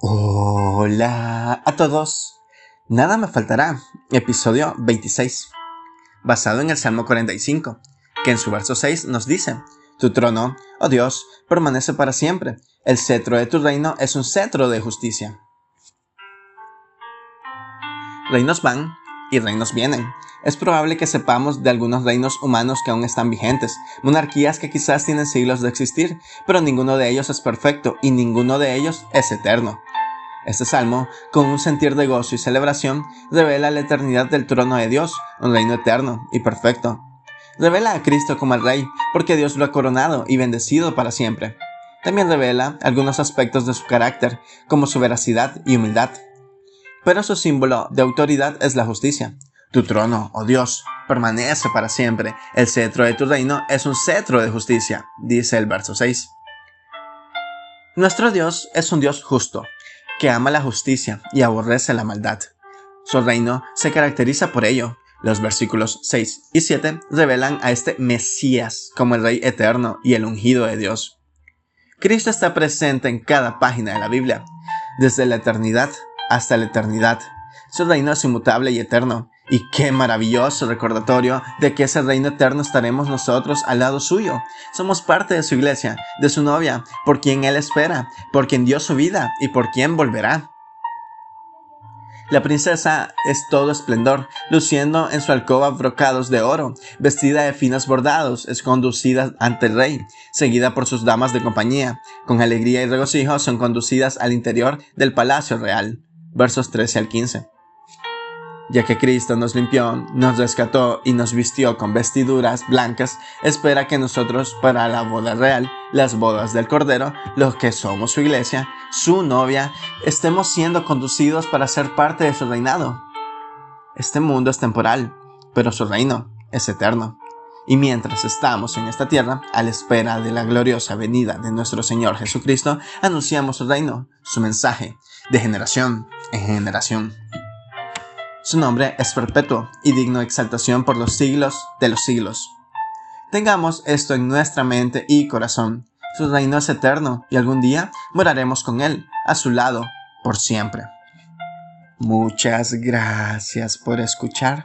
Hola a todos. Nada me faltará. Episodio 26. Basado en el Salmo 45, que en su verso 6 nos dice, Tu trono, oh Dios, permanece para siempre. El cetro de tu reino es un cetro de justicia. Reinos van y reinos vienen. Es probable que sepamos de algunos reinos humanos que aún están vigentes, monarquías que quizás tienen siglos de existir, pero ninguno de ellos es perfecto y ninguno de ellos es eterno. Este salmo, con un sentir de gozo y celebración, revela la eternidad del trono de Dios, un reino eterno y perfecto. Revela a Cristo como el Rey, porque Dios lo ha coronado y bendecido para siempre. También revela algunos aspectos de su carácter, como su veracidad y humildad. Pero su símbolo de autoridad es la justicia. Tu trono, oh Dios, permanece para siempre. El cetro de tu reino es un cetro de justicia, dice el verso 6. Nuestro Dios es un Dios justo, que ama la justicia y aborrece la maldad. Su reino se caracteriza por ello. Los versículos 6 y 7 revelan a este Mesías como el Rey eterno y el ungido de Dios. Cristo está presente en cada página de la Biblia, desde la eternidad hasta la eternidad. Su reino es inmutable y eterno, y qué maravilloso recordatorio de que ese reino eterno estaremos nosotros al lado suyo. Somos parte de su iglesia, de su novia, por quien Él espera, por quien dio su vida y por quien volverá. La princesa es todo esplendor, luciendo en su alcoba brocados de oro, vestida de finos bordados, es conducida ante el rey, seguida por sus damas de compañía. Con alegría y regocijo son conducidas al interior del palacio real. Versos 13 al 15 ya que Cristo nos limpió, nos rescató y nos vistió con vestiduras blancas, espera que nosotros para la boda real, las bodas del Cordero, los que somos su iglesia, su novia, estemos siendo conducidos para ser parte de su reinado. Este mundo es temporal, pero su reino es eterno. Y mientras estamos en esta tierra, a la espera de la gloriosa venida de nuestro Señor Jesucristo, anunciamos su reino, su mensaje, de generación en generación. Su nombre es perpetuo y digno de exaltación por los siglos de los siglos. Tengamos esto en nuestra mente y corazón. Su reino es eterno y algún día moraremos con Él, a su lado, por siempre. Muchas gracias por escuchar.